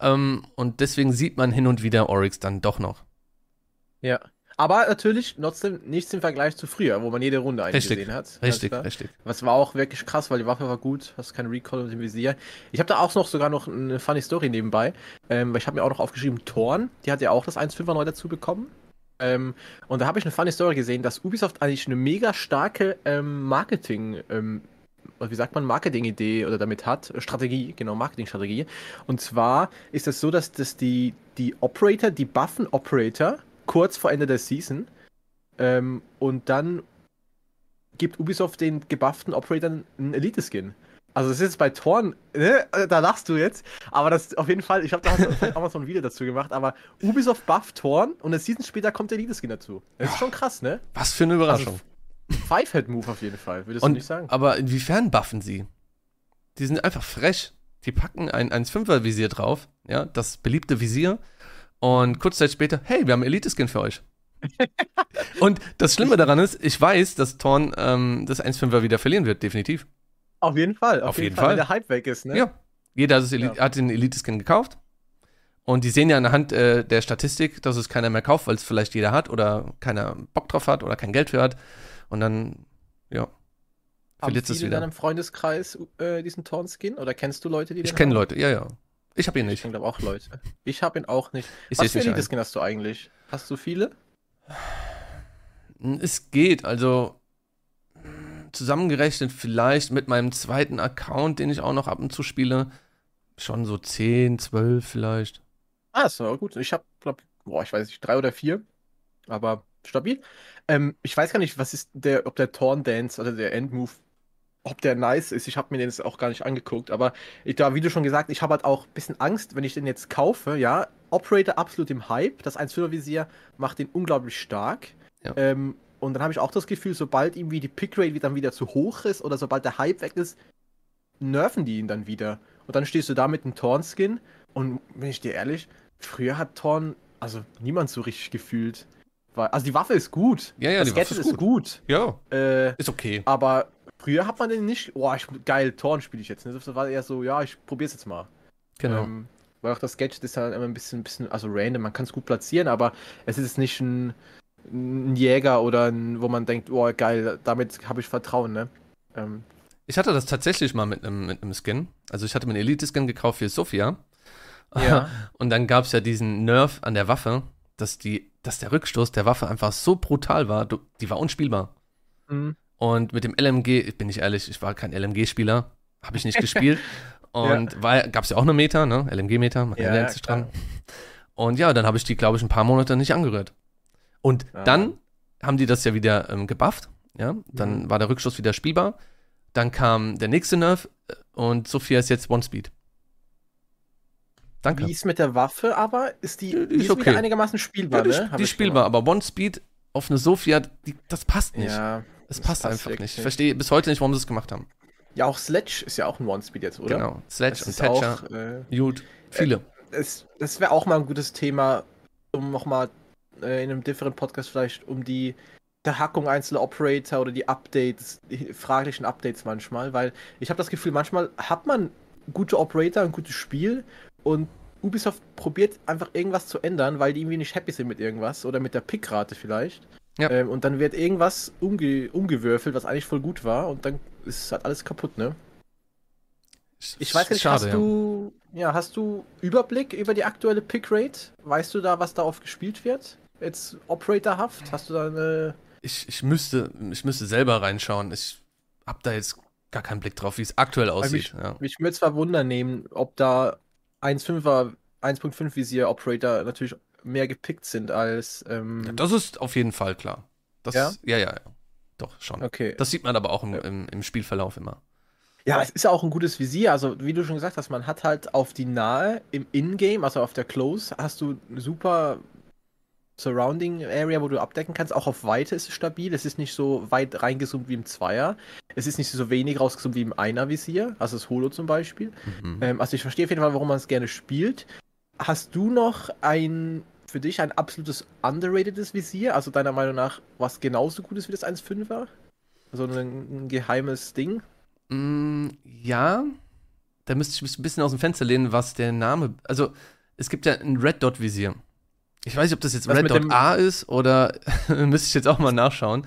Ähm, und deswegen sieht man hin und wieder Oryx dann doch noch. Ja. Aber natürlich trotzdem nichts im Vergleich zu früher, wo man jede Runde eigentlich gesehen hat. Richtig, richtig. Was war auch wirklich krass, weil die Waffe war gut, hast keinen Recall mit dem Visier. Ich habe da auch noch sogar noch eine funny Story nebenbei, ähm, weil ich habe mir auch noch aufgeschrieben, Thorn, die hat ja auch das 1.5er neu dazu bekommen. Ähm, und da habe ich eine funny Story gesehen, dass Ubisoft eigentlich eine mega starke ähm, Marketing, ähm, wie sagt man, Marketing-Idee oder damit hat, Strategie, genau, Marketing-Strategie. Und zwar ist es das so, dass das die, die Operator, die buffen Operator, kurz vor Ende der Season. Ähm, und dann gibt Ubisoft den gebufften Operatoren einen Elite-Skin. Also das ist bei Torn, ne? da lachst du jetzt, aber das auf jeden Fall, ich habe da auch mal so ein Video dazu gemacht, aber Ubisoft bufft Torn und eine Season später kommt der Elite-Skin dazu. Das ist schon krass, ne? Was für eine Überraschung. Also, Five-Head-Move auf jeden Fall, würdest und, du nicht sagen. Aber inwiefern buffen sie? Die sind einfach frech. Die packen ein 1.5er-Visier drauf, ja, das beliebte Visier, und kurz Zeit später, hey, wir haben Elite-Skin für euch. und das Schlimme daran ist, ich weiß, dass Thorn ähm, das 1.5er wieder verlieren wird, definitiv. Auf jeden Fall, auf, auf jeden, jeden Fall, Fall, wenn der Hype weg ist, ne? Ja. Jeder hat, ja. hat den Elite-Skin gekauft. Und die sehen ja anhand äh, der Statistik, dass es keiner mehr kauft, weil es vielleicht jeder hat oder keiner Bock drauf hat oder kein Geld für hat. Und dann, ja, verliert es wieder. in deinem Freundeskreis äh, diesen Thorn-Skin? Oder kennst du Leute, die den Ich kenne Leute, ja, ja. Ich habe ihn nicht. Ich glaube auch Leute. Ich habe ihn auch nicht. Ich Was für Elite-Skin hast du eigentlich? Hast du viele? Es geht, also zusammengerechnet vielleicht mit meinem zweiten Account, den ich auch noch ab und zu spiele, schon so 10, 12 vielleicht. Ah, ist aber gut. Ich habe, glaube boah, ich weiß nicht, drei oder vier, aber stabil. Ähm, ich weiß gar nicht, was ist der, ob der Torn Dance oder der Endmove ob der nice ist. Ich habe mir den jetzt auch gar nicht angeguckt, aber ich, da, wie du schon gesagt, ich habe halt auch ein bisschen Angst, wenn ich den jetzt kaufe, ja. Operator absolut im Hype. Das 1.5er Visier macht den unglaublich stark. Ja. Ähm, und dann habe ich auch das Gefühl, sobald irgendwie die Pickrate dann wieder zu hoch ist oder sobald der Hype weg ist, nerven die ihn dann wieder. Und dann stehst du da mit einem Torn-Skin und wenn ich dir ehrlich, früher hat Torn, also niemand so richtig gefühlt. Also die Waffe ist gut. Ja, ja, das die Gadget Waffe ist gut. ist gut. Ja. Äh, ist okay. Aber Früher hat man den nicht, boah, ich, geil, Torn spiele ich jetzt. Ne? Das war eher so, ja, ich probier's jetzt mal. Genau. Ähm, weil auch das Gadget ist halt immer ein bisschen, bisschen also random, man kann es gut platzieren, aber es ist nicht ein, ein Jäger oder ein, wo man denkt, oh geil, damit habe ich Vertrauen, ne? Ähm. Ich hatte das tatsächlich mal mit einem, mit einem Skin. Also ich hatte mir einen Elite-Skin gekauft für Sophia. Ja. Und dann gab es ja diesen Nerf an der Waffe, dass die, dass der Rückstoß der Waffe einfach so brutal war, die war unspielbar. Mhm. Und mit dem LMG, bin ich ehrlich, ich war kein LMG-Spieler, habe ich nicht gespielt. Und ja. gab es ja auch eine Meter, ne? LMG-Meter, man ja, lernt sich dran. Und ja, dann habe ich die, glaube ich, ein paar Monate nicht angerührt. Und ah. dann haben die das ja wieder ähm, gebufft, ja. Dann mhm. war der Rückstoß wieder spielbar. Dann kam der nächste Nerf äh, und Sophia ist jetzt One-Speed. Danke. Wie ist mit der Waffe aber? Ist die, die, die ist, okay. einigermaßen spielbar, ja, die, ne? Die ist spielbar, aber One-Speed auf eine Sophia, die, das passt nicht. Ja. Es passt, passt einfach nicht. Ich verstehe bis heute nicht, warum sie es gemacht haben. Ja, auch Sledge ist ja auch ein One-Speed jetzt, oder? Genau. Sledge und Thatcher. Auch, äh, Jude. Viele. Äh, es, das wäre auch mal ein gutes Thema, um nochmal äh, in einem different Podcast vielleicht um die Verhackung einzelner Operator oder die Updates, die fraglichen Updates manchmal, weil ich habe das Gefühl, manchmal hat man gute Operator, ein gutes Spiel und Ubisoft probiert einfach irgendwas zu ändern, weil die irgendwie nicht happy sind mit irgendwas oder mit der Pickrate vielleicht. Ja. Ähm, und dann wird irgendwas umge umgewürfelt, was eigentlich voll gut war, und dann ist halt alles kaputt, ne? Ich weiß nicht, Schade, hast du ja, hast du Überblick über die aktuelle Pickrate? Weißt du da, was darauf gespielt wird? Jetzt operatorhaft? Hast du da eine. Ich, ich müsste, ich müsste selber reinschauen. Ich hab da jetzt gar keinen Blick drauf, wie es aktuell aussieht. Mich, ja. würde zwar wundern nehmen, ob da 1.5er, 1.5 Visier Operator natürlich mehr gepickt sind als. Ähm ja, das ist auf jeden Fall klar. Das, ja? ja, ja, ja. Doch, schon. Okay. Das sieht man aber auch im, im, im Spielverlauf immer. Ja, es ist ja auch ein gutes Visier. Also, wie du schon gesagt hast, man hat halt auf die Nahe im Ingame, also auf der Close, hast du super Surrounding Area, wo du abdecken kannst. Auch auf Weite ist es stabil. Es ist nicht so weit reingezoomt wie im Zweier. Es ist nicht so wenig rausgezoomt wie im Einer-Visier, also das Holo zum Beispiel. Mhm. Ähm, also ich verstehe auf jeden Fall, warum man es gerne spielt. Hast du noch ein für dich ein absolutes underratedes Visier? Also deiner Meinung nach, was genauso gut ist wie das 1.5er? Also ein, ein geheimes Ding? Mm, ja, da müsste ich mich ein bisschen aus dem Fenster lehnen, was der Name, also es gibt ja ein Red Dot Visier. Ich weiß nicht, ob das jetzt das Red Dot A ist oder müsste ich jetzt auch mal nachschauen.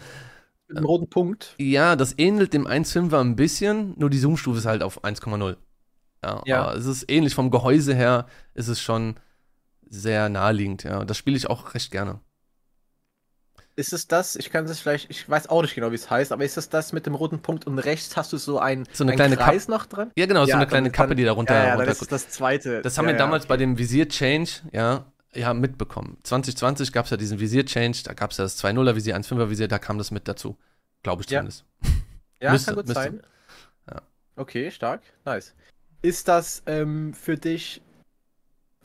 Mit einem roten Punkt. Ja, das ähnelt dem 1.5er ein bisschen, nur die Zoom-Stufe ist halt auf 1,0. Ja, ja. Aber es ist ähnlich vom Gehäuse her, ist es schon sehr naheliegend, ja. Das spiele ich auch recht gerne. Ist es das, ich kann es vielleicht, ich weiß auch nicht genau, wie es heißt, aber ist es das mit dem roten Punkt und rechts hast du so ein, so eine kleine Kreis noch dran? Ja, genau, ja, so eine kleine Kappe, dann, die da runter. Ja, ja runter das ist das zweite. Das haben wir damals bei dem Visier-Change, ja, ja, mitbekommen. 2020 gab es ja diesen Visier-Change, da gab es ja das 2.0er Visier, 1.5er Visier, da kam das mit dazu. Glaube ich zumindest. Ja, müsste, kann gut müsste. sein. Ja. Okay, stark, nice. Ist das ähm, für dich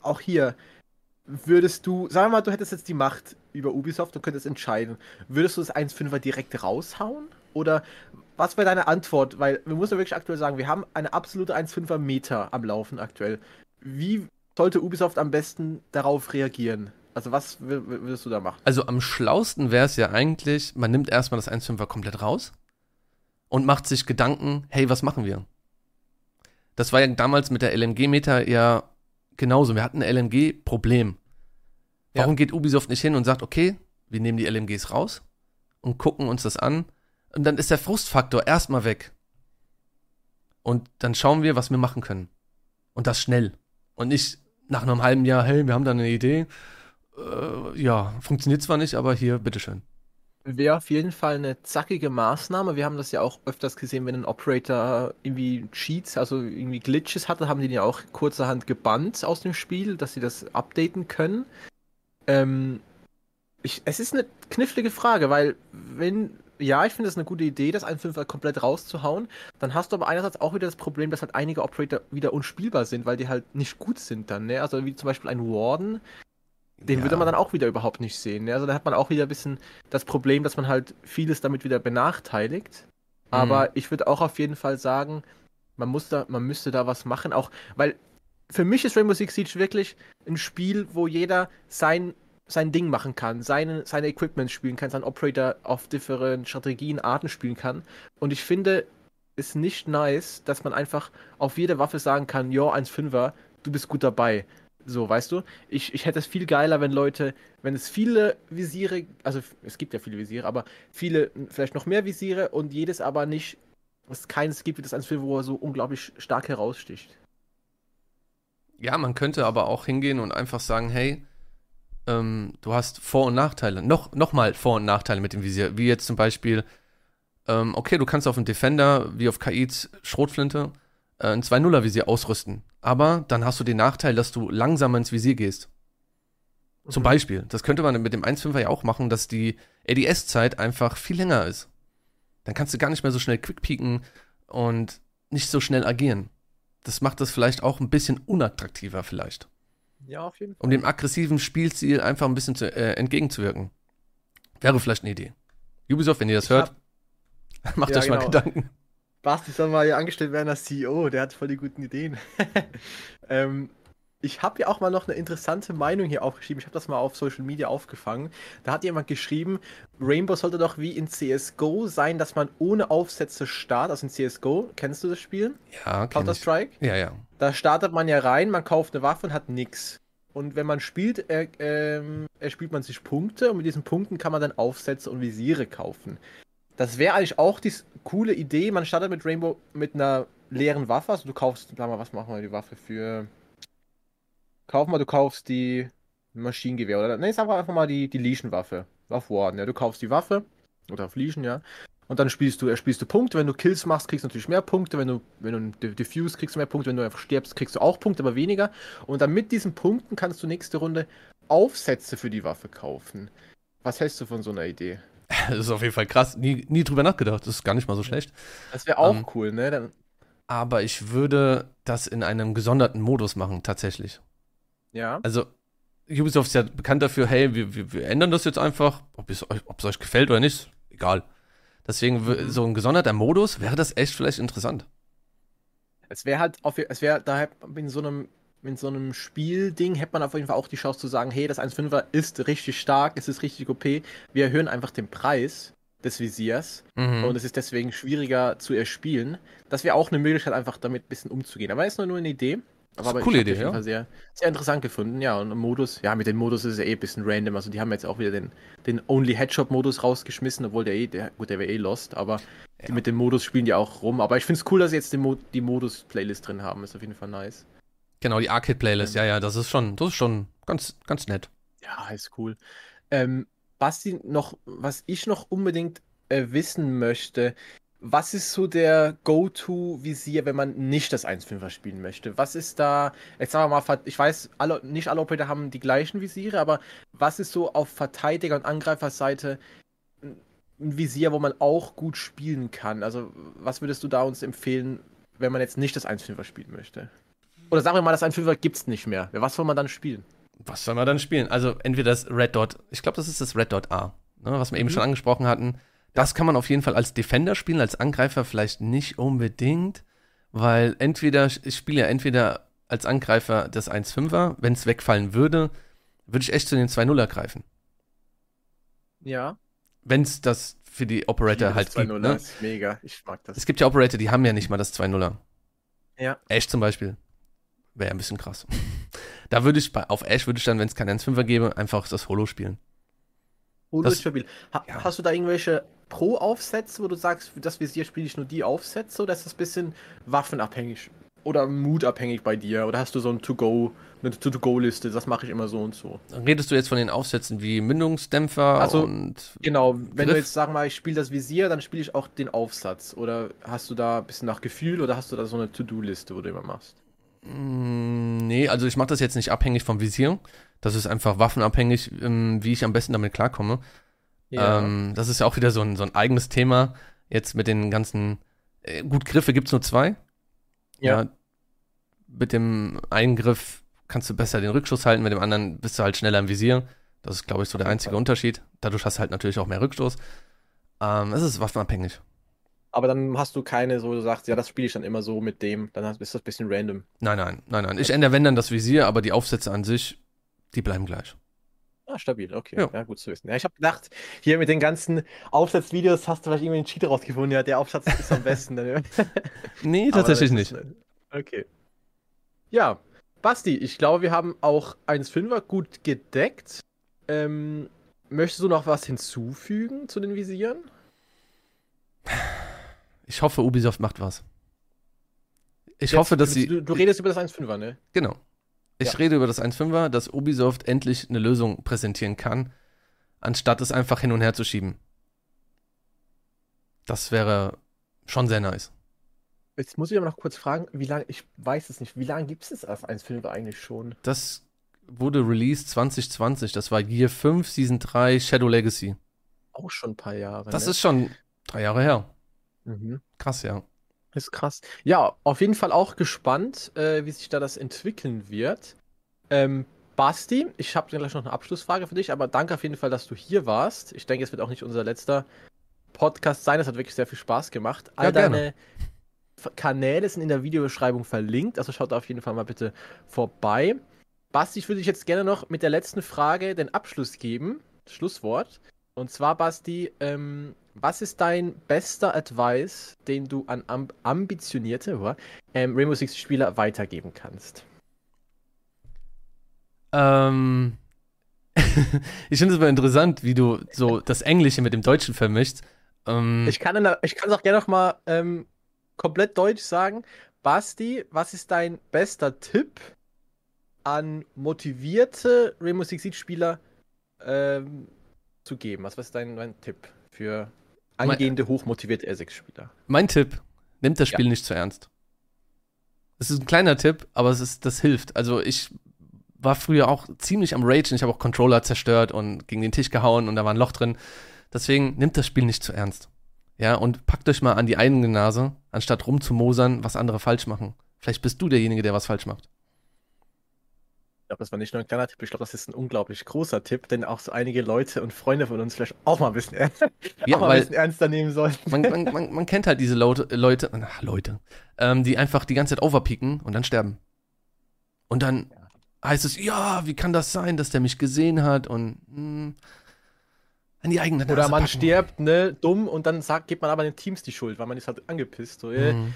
auch hier, würdest du, sagen wir mal, du hättest jetzt die Macht über Ubisoft und könntest entscheiden, würdest du das 1.5er direkt raushauen? Oder was wäre deine Antwort? Weil wir müssen wirklich aktuell sagen, wir haben eine absolute 1.5er Meter am Laufen aktuell. Wie sollte Ubisoft am besten darauf reagieren? Also was würdest du da machen? Also am schlausten wäre es ja eigentlich, man nimmt erstmal das 1.5er komplett raus und macht sich Gedanken, hey, was machen wir? Das war ja damals mit der LMG-Meter ja genauso. Wir hatten ein LMG-Problem. Warum ja. geht Ubisoft nicht hin und sagt, okay, wir nehmen die LMGs raus und gucken uns das an und dann ist der Frustfaktor erstmal weg. Und dann schauen wir, was wir machen können. Und das schnell. Und nicht nach einem halben Jahr, hey, wir haben da eine Idee. Äh, ja, funktioniert zwar nicht, aber hier, bitteschön. Wäre auf jeden Fall eine zackige Maßnahme. Wir haben das ja auch öfters gesehen, wenn ein Operator irgendwie Cheats, also irgendwie Glitches hatte, haben die ja auch kurzerhand gebannt aus dem Spiel, dass sie das updaten können. Ähm, ich, es ist eine knifflige Frage, weil wenn, ja, ich finde es eine gute Idee, das 1.5 komplett rauszuhauen, dann hast du aber einerseits auch wieder das Problem, dass halt einige Operator wieder unspielbar sind, weil die halt nicht gut sind dann, ne? Also wie zum Beispiel ein Warden, den ja. würde man dann auch wieder überhaupt nicht sehen. Ne? Also da hat man auch wieder ein bisschen das Problem, dass man halt vieles damit wieder benachteiligt. Aber mhm. ich würde auch auf jeden Fall sagen, man muss da, man müsste da was machen, auch weil für mich ist Rainbow Six Siege wirklich ein Spiel, wo jeder sein, sein Ding machen kann, seine, seine Equipment spielen kann, sein Operator auf differenten Strategien, Arten spielen kann. Und ich finde es nicht nice, dass man einfach auf jede Waffe sagen kann, jo, 1,5er, du bist gut dabei. So, weißt du? Ich, ich hätte es viel geiler, wenn Leute, wenn es viele Visiere, also es gibt ja viele Visiere, aber viele, vielleicht noch mehr Visiere und jedes aber nicht, es keines gibt wie das 1,5, wo er so unglaublich stark heraussticht. Ja, man könnte aber auch hingehen und einfach sagen, hey, ähm, du hast Vor- und Nachteile. Noch, noch mal Vor- und Nachteile mit dem Visier. Wie jetzt zum Beispiel, ähm, okay, du kannst auf einen Defender, wie auf KIs Schrotflinte, äh, ein 2-0er-Visier ausrüsten. Aber dann hast du den Nachteil, dass du langsamer ins Visier gehst. Mhm. Zum Beispiel. Das könnte man mit dem 1.5er ja auch machen, dass die ADS-Zeit einfach viel länger ist. Dann kannst du gar nicht mehr so schnell quickpeaken und nicht so schnell agieren das macht das vielleicht auch ein bisschen unattraktiver vielleicht. Ja, auf jeden Fall. Um dem aggressiven Spielstil einfach ein bisschen zu, äh, entgegenzuwirken. Wäre vielleicht eine Idee. Ubisoft, wenn ihr das ich hört, hab... macht ja, euch genau. mal Gedanken. Basti soll mal hier angestellt werden als CEO, der hat voll die guten Ideen. ähm, ich habe ja auch mal noch eine interessante Meinung hier aufgeschrieben. Ich habe das mal auf Social Media aufgefangen. Da hat jemand geschrieben, Rainbow sollte doch wie in CSGO sein, dass man ohne Aufsätze startet. Also in CSGO, kennst du das Spiel? Ja, Counter-Strike? Ja, ja. Da startet man ja rein, man kauft eine Waffe und hat nichts. Und wenn man spielt, äh, äh, erspielt man sich Punkte und mit diesen Punkten kann man dann Aufsätze und Visiere kaufen. Das wäre eigentlich auch die coole Idee. Man startet mit Rainbow mit einer leeren Waffe. Also du kaufst, sag mal, was machen wir die Waffe für Kauf mal, du kaufst die Maschinengewehr oder ne, sag einfach mal die, die Legion-Waffe. Auf Warden, ja. Du kaufst die Waffe oder auf Legion, ja. Und dann spielst du, spielst du Punkte. Wenn du Kills machst, kriegst du natürlich mehr Punkte. Wenn du, wenn du Diffuse kriegst du mehr Punkte. Wenn du einfach stirbst, kriegst du auch Punkte, aber weniger. Und dann mit diesen Punkten kannst du nächste Runde Aufsätze für die Waffe kaufen. Was hältst du von so einer Idee? Das ist auf jeden Fall krass. Nie, nie drüber nachgedacht. Das ist gar nicht mal so schlecht. Das wäre auch ähm, cool, ne? Dann aber ich würde das in einem gesonderten Modus machen, tatsächlich. Ja. Also, Ubisoft ist ja bekannt dafür, hey, wir, wir, wir ändern das jetzt einfach, ob es, euch, ob es euch gefällt oder nicht, egal. Deswegen, mhm. so ein gesonderter Modus, wäre das echt vielleicht interessant. Es wäre halt, auf, es wäre da in so einem in so einem Spielding hätte man auf jeden Fall auch die Chance zu sagen, hey, das 1.5er ist richtig stark, es ist richtig OP, wir erhöhen einfach den Preis des Visiers mhm. und es ist deswegen schwieriger zu erspielen. Das wäre auch eine Möglichkeit, einfach damit ein bisschen umzugehen. Aber ist nur eine Idee. Aber, aber coole Idee, ja. Sehr, sehr interessant gefunden, ja. Und im Modus, ja, mit dem Modus ist es ja eh ein bisschen random. Also die haben jetzt auch wieder den, den Only Headshot-Modus rausgeschmissen, obwohl der eh, der, gut, der wäre eh lost, aber ja. mit dem Modus spielen die auch rum. Aber ich finde es cool, dass sie jetzt Mo die Modus-Playlist drin haben. Ist auf jeden Fall nice. Genau, die Arcade-Playlist, ja. ja, ja, das ist schon, das ist schon ganz, ganz nett. Ja, ist cool. Ähm, Basti, noch, was ich noch unbedingt äh, wissen möchte, was ist so der Go-To-Visier, wenn man nicht das 1.5er spielen möchte? Was ist da, jetzt sagen wir mal, ich weiß, alle, nicht alle Operator haben die gleichen Visiere, aber was ist so auf Verteidiger- und Angreiferseite ein Visier, wo man auch gut spielen kann? Also, was würdest du da uns empfehlen, wenn man jetzt nicht das 1.5er spielen möchte? Oder sagen wir mal, das 1.5er gibt es nicht mehr. Was soll man dann spielen? Was soll man dann spielen? Also, entweder das Red Dot, ich glaube, das ist das Red Dot A, ne, was wir mhm. eben schon angesprochen hatten das kann man auf jeden Fall als Defender spielen, als Angreifer vielleicht nicht unbedingt, weil entweder, ich spiele ja entweder als Angreifer das 1-5er, wenn es wegfallen würde, würde ich echt zu den 2-0er greifen. Ja. Wenn es das für die Operator halt gibt. Ne? ist mega, ich mag das. Es gibt ja Operator, die haben ja nicht mal das 2-0er. Ja. Ash zum Beispiel. Wäre ein bisschen krass. da würde ich, auf Ash würde ich dann, wenn es kein 1-5er gäbe, einfach das Holo spielen. Stabil. Ha ja. Hast du da irgendwelche Pro-Aufsätze, wo du sagst, für das Visier spiele ich nur die Aufsätze oder ist das ein bisschen waffenabhängig oder mutabhängig bei dir? Oder hast du so ein To-Go, eine To-Go-Liste, das mache ich immer so und so? Redest du jetzt von den Aufsätzen wie Mündungsdämpfer also, und. Genau, wenn Griff? du jetzt sag mal, ich spiele das Visier, dann spiele ich auch den Aufsatz. Oder hast du da ein bisschen nach Gefühl oder hast du da so eine To-Do-Liste, wo du immer machst? Mm, nee, also ich mache das jetzt nicht abhängig vom Visier. Das ist einfach waffenabhängig, ähm, wie ich am besten damit klarkomme. Ja. Ähm, das ist ja auch wieder so ein, so ein eigenes Thema. Jetzt mit den ganzen. Äh, gut, Griffe gibt es nur zwei. Ja. ja. Mit dem einen Griff kannst du besser den Rückschuss halten, mit dem anderen bist du halt schneller im Visier. Das ist, glaube ich, so der einzige Unterschied. Dadurch hast du halt natürlich auch mehr Rückstoß. Ähm, es ist waffenabhängig. Aber dann hast du keine, so du sagst, ja, das spiele ich dann immer so mit dem, dann ist das ein bisschen random. Nein, nein, nein, nein. Ich ändere, wenn dann das Visier, aber die Aufsätze an sich, die bleiben gleich. Ah, stabil, okay. Ja. ja, gut zu wissen. Ja, ich habe gedacht, hier mit den ganzen Aufsatzvideos hast du vielleicht irgendwie einen Cheat rausgefunden. Ja, der Aufsatz ist am besten. nee, tatsächlich nicht. Okay. Ja, Basti, ich glaube, wir haben auch 1.5er gut gedeckt. Ähm, möchtest du noch was hinzufügen zu den Visieren? Ich hoffe, Ubisoft macht was. Ich Jetzt, hoffe, dass du, sie. Du, du redest über das 1.5er, ne? Genau. Ich ja. rede über das 1.5er, dass Ubisoft endlich eine Lösung präsentieren kann, anstatt es einfach hin und her zu schieben. Das wäre schon sehr nice. Jetzt muss ich aber noch kurz fragen, wie lange, ich weiß es nicht, wie lange gibt es das 1.5er eigentlich schon? Das wurde released 2020, das war Year 5, Season 3, Shadow Legacy. Auch schon ein paar Jahre. Das ne? ist schon drei Jahre her. Mhm. Krass, ja. Ist krass. Ja, auf jeden Fall auch gespannt, äh, wie sich da das entwickeln wird. Ähm, Basti, ich habe gleich noch eine Abschlussfrage für dich, aber danke auf jeden Fall, dass du hier warst. Ich denke, es wird auch nicht unser letzter Podcast sein. Es hat wirklich sehr viel Spaß gemacht. All ja, deine Kanäle sind in der Videobeschreibung verlinkt, also schaut da auf jeden Fall mal bitte vorbei. Basti, ich würde dich jetzt gerne noch mit der letzten Frage den Abschluss geben. Schlusswort. Und zwar, Basti, ähm, was ist dein bester Advice, den du an amb ambitionierte ähm, Rainbow Six Spieler weitergeben kannst? Ähm, ich finde es aber interessant, wie du so das Englische mit dem Deutschen vermischst. Ähm, ich kann es auch gerne noch mal ähm, komplett deutsch sagen. Basti, was ist dein bester Tipp an motivierte Rainbow Six Spieler ähm, zu geben? Was, was ist dein, dein Tipp für angehende, hochmotivierte R6-Spieler. Mein Tipp, nimmt das Spiel ja. nicht zu ernst. Es ist ein kleiner Tipp, aber es ist, das hilft. Also ich war früher auch ziemlich am Rage und ich habe auch Controller zerstört und gegen den Tisch gehauen und da war ein Loch drin. Deswegen nimmt das Spiel nicht zu ernst. Ja, und packt euch mal an die eigene Nase, anstatt rumzumosern, was andere falsch machen. Vielleicht bist du derjenige, der was falsch macht glaube, das war nicht nur ein kleiner Tipp, ich glaube, das ist ein unglaublich großer Tipp, den auch so einige Leute und Freunde von uns vielleicht auch mal ein bisschen, ja, auch mal ein bisschen ernster nehmen sollten. Man, man, man, man, kennt halt diese Leute, Leute, ach, Leute ähm, die einfach die ganze Zeit overpeaken und dann sterben. Und dann ja. heißt es, ja, wie kann das sein, dass der mich gesehen hat und mh, hm, an die eigene Nase Oder man packen. stirbt, ne, dumm und dann sagt, gibt man aber den Teams die Schuld, weil man ist halt angepisst. So, äh, mhm.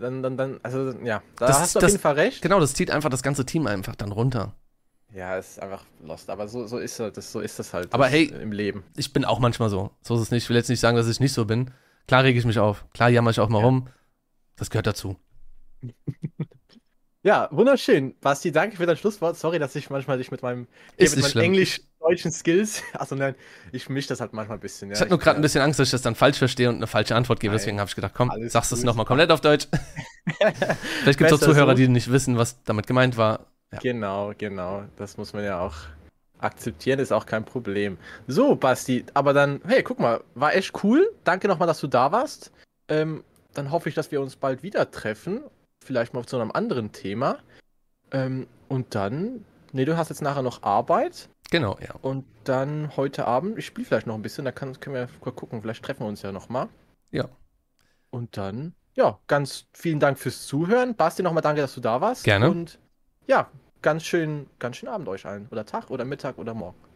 Dann, dann, dann, also ja, da das, hast du auf das, jeden Fall recht. Genau, das zieht einfach das ganze Team einfach dann runter. Ja, ist einfach lost, aber so, so, ist, das, so ist das halt aber hey, im Leben. Ich bin auch manchmal so. So ist es nicht. Ich will jetzt nicht sagen, dass ich nicht so bin. Klar rege ich mich auf. Klar jammer ich auch mal ja. rum. Das gehört dazu. Ja, wunderschön. Basti, danke für dein Schlusswort. Sorry, dass ich manchmal dich mit meinem, äh, mit meinen englisch-deutschen Skills. Also nein, ich mische das halt manchmal ein bisschen. Ja. Ich hatte nur gerade ein bisschen Angst, dass ich das dann falsch verstehe und eine falsche Antwort gebe. Nein, Deswegen habe ich gedacht, komm, sagst du es nochmal komplett auf Deutsch. Vielleicht gibt es auch Zuhörer, so. die nicht wissen, was damit gemeint war. Ja. Genau, genau. Das muss man ja auch akzeptieren, ist auch kein Problem. So, Basti, aber dann, hey, guck mal, war echt cool. Danke nochmal, dass du da warst. Ähm, dann hoffe ich, dass wir uns bald wieder treffen vielleicht mal zu einem anderen Thema. Ähm, und dann, nee, du hast jetzt nachher noch Arbeit. Genau, ja. Und dann heute Abend, ich spiele vielleicht noch ein bisschen, da kann, können wir mal gucken, vielleicht treffen wir uns ja nochmal. Ja. Und dann, ja, ganz vielen Dank fürs Zuhören. Basti, nochmal danke, dass du da warst. Gerne. Und ja, ganz schön, ganz schönen Abend euch allen. Oder Tag oder Mittag oder Morgen.